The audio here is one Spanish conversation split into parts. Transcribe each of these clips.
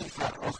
reason for that was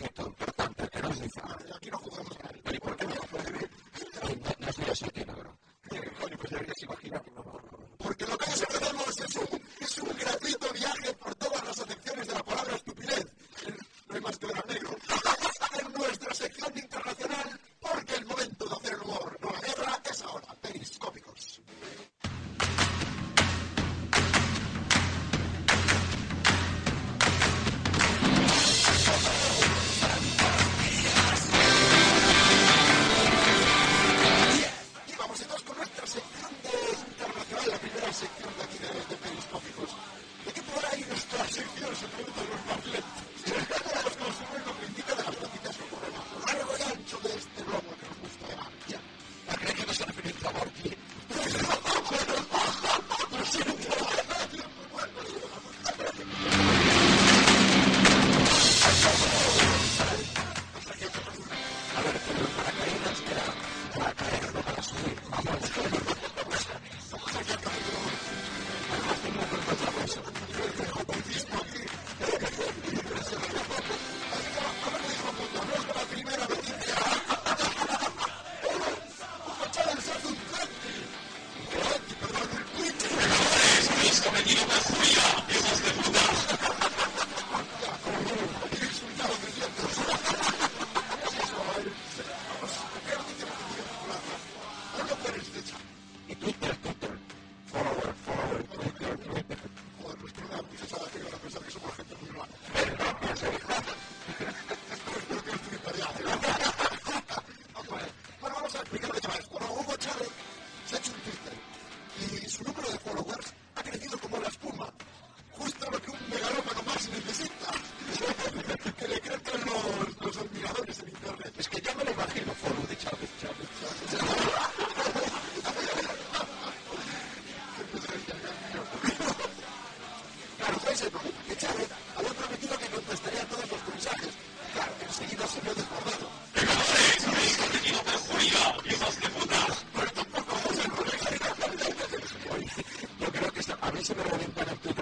Además es como menos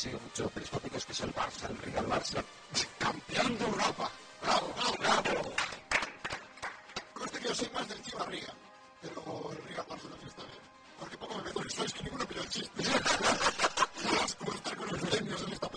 sigo mucho los telescópicos, que es el Barça, el Real Barça, campeón de Europa. ¡Bravo, bravo, bravo! Conste que yo soy más del tío Arriga, pero el Real Barça no está bien. Porque poco me meto en sois que ninguno pilló el chiste. Las cuentas con los premios en esta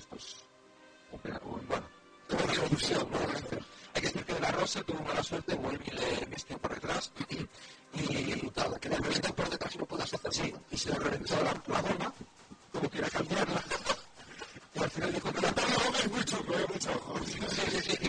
estos. Bueno, tuvo una evolución, ¿no? Hay que decir que La Rosa tuvo mala suerte, Wolby le vistió por detrás y tal, que le reventas por detrás no puedas hacer así. Y se le reventó la, la goma, como quiera cambiarla. y al final dijo, pero la goma es mucho, es mucho. Y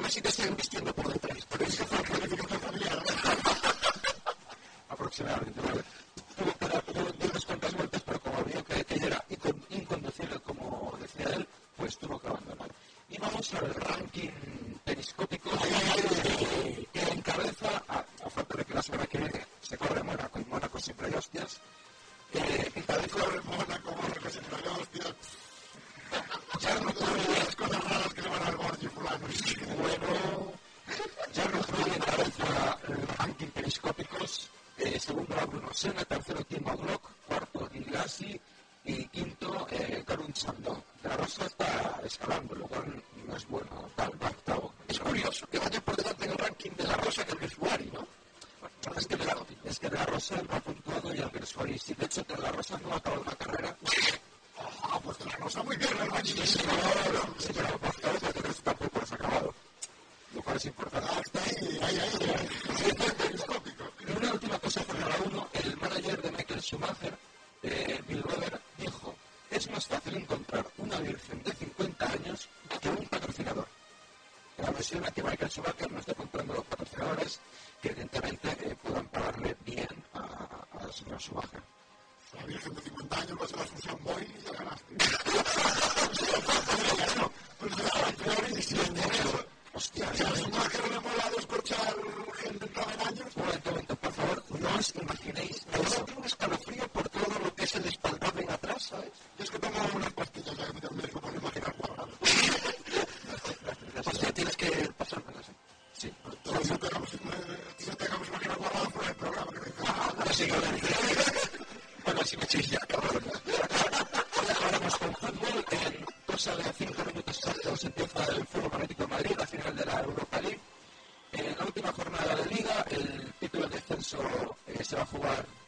novia del solista y de hecho la Rosa no acabó la carrera. Ah, pues de la Rosa muy bien, yourself alive.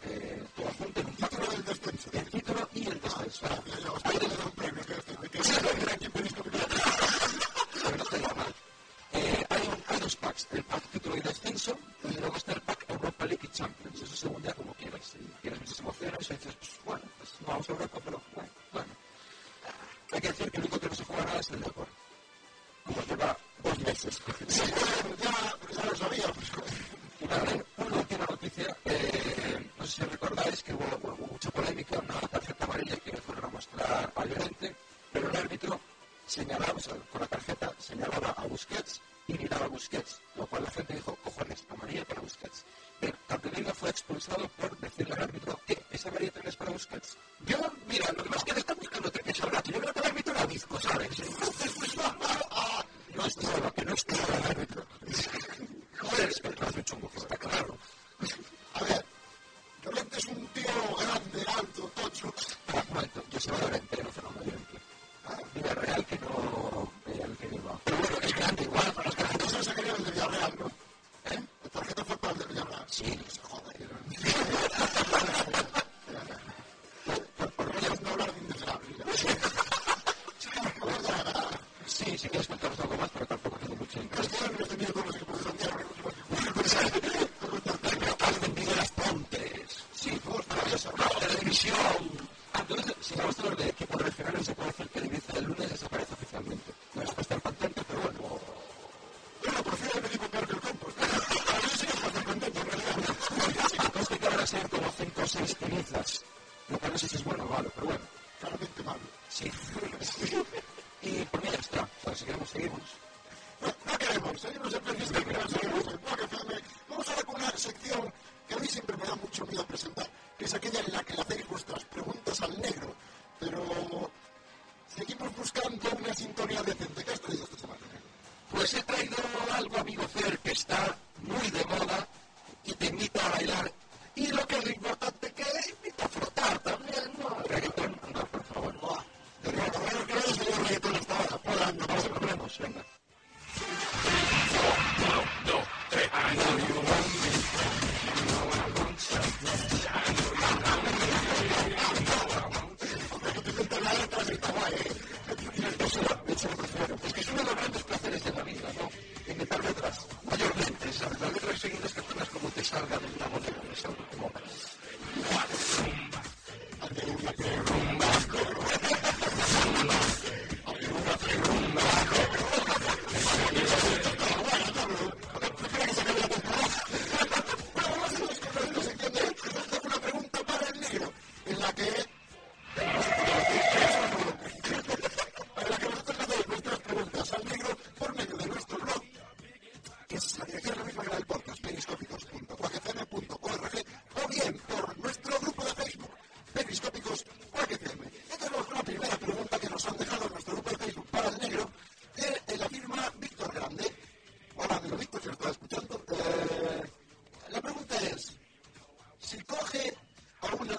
Thank you.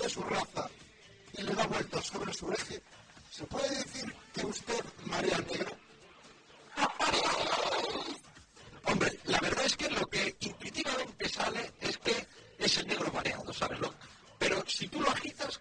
de su raza y le da vuelta sobre su eje, ¿se puede decir que usted marea negra? Hombre, la verdad es que lo que intuitivamente sale es que es el negro mareado, ¿sabes? lo Pero si tú lo agitas,